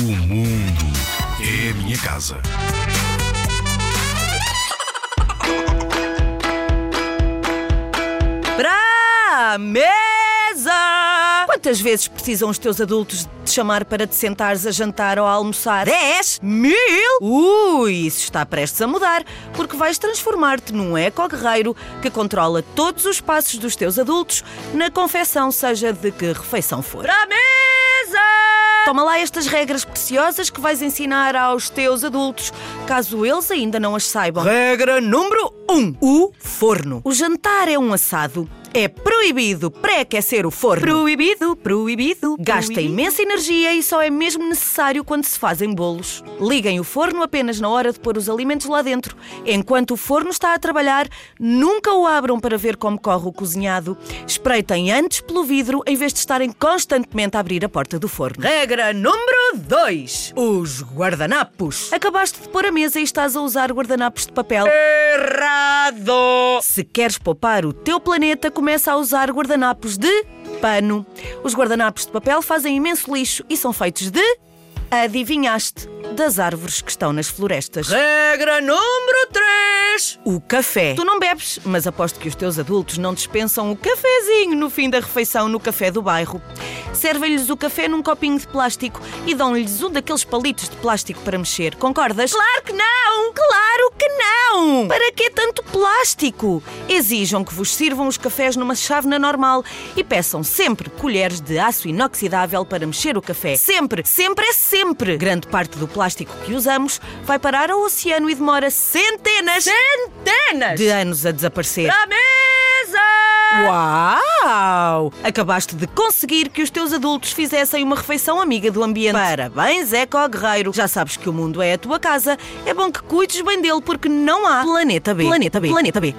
O mundo é a minha casa. Para mesa! Quantas vezes precisam os teus adultos de te chamar para te sentares a jantar ou a almoçar? Dez? Mil? Ui, isso está prestes a mudar, porque vais transformar-te num eco-guerreiro que controla todos os passos dos teus adultos na confecção, seja de que refeição for. Para mesa! Toma lá estas regras preciosas que vais ensinar aos teus adultos, caso eles ainda não as saibam. Regra número 1: um, o forno. O jantar é um assado. É proibido pré-aquecer o forno. Proibido, proibido. Gasta proibido. imensa energia e só é mesmo necessário quando se fazem bolos. Liguem o forno apenas na hora de pôr os alimentos lá dentro. Enquanto o forno está a trabalhar, nunca o abram para ver como corre o cozinhado. Espreitem antes pelo vidro em vez de estarem constantemente a abrir a porta do forno. Regra número 2: os guardanapos. Acabaste de pôr a mesa e estás a usar guardanapos de papel. Errado! Se queres poupar o teu planeta, começa a usar guardanapos de pano. Os guardanapos de papel fazem imenso lixo e são feitos de. Adivinhaste? Das árvores que estão nas florestas. Regra número 3: O café. Tu não bebes, mas aposto que os teus adultos não dispensam o cafezinho no fim da refeição no café do bairro. Servem-lhes o café num copinho de plástico e dão-lhes um daqueles palitos de plástico para mexer. Concordas? Claro que não! Claro que não! Para que tanto plástico? Exijam que vos sirvam os cafés numa chávena normal e peçam sempre colheres de aço inoxidável para mexer o café. Sempre, sempre é sempre! Grande parte do plástico que usamos vai parar ao oceano e demora centenas, centenas de anos a desaparecer. Para a mesa! Uau! Acabaste de conseguir que os teus adultos fizessem uma refeição amiga do ambiente. Parabéns, Eco Guerreiro. Já sabes que o mundo é a tua casa. É bom que cuides bem dele porque não há Planeta B. Planeta B. Planeta B.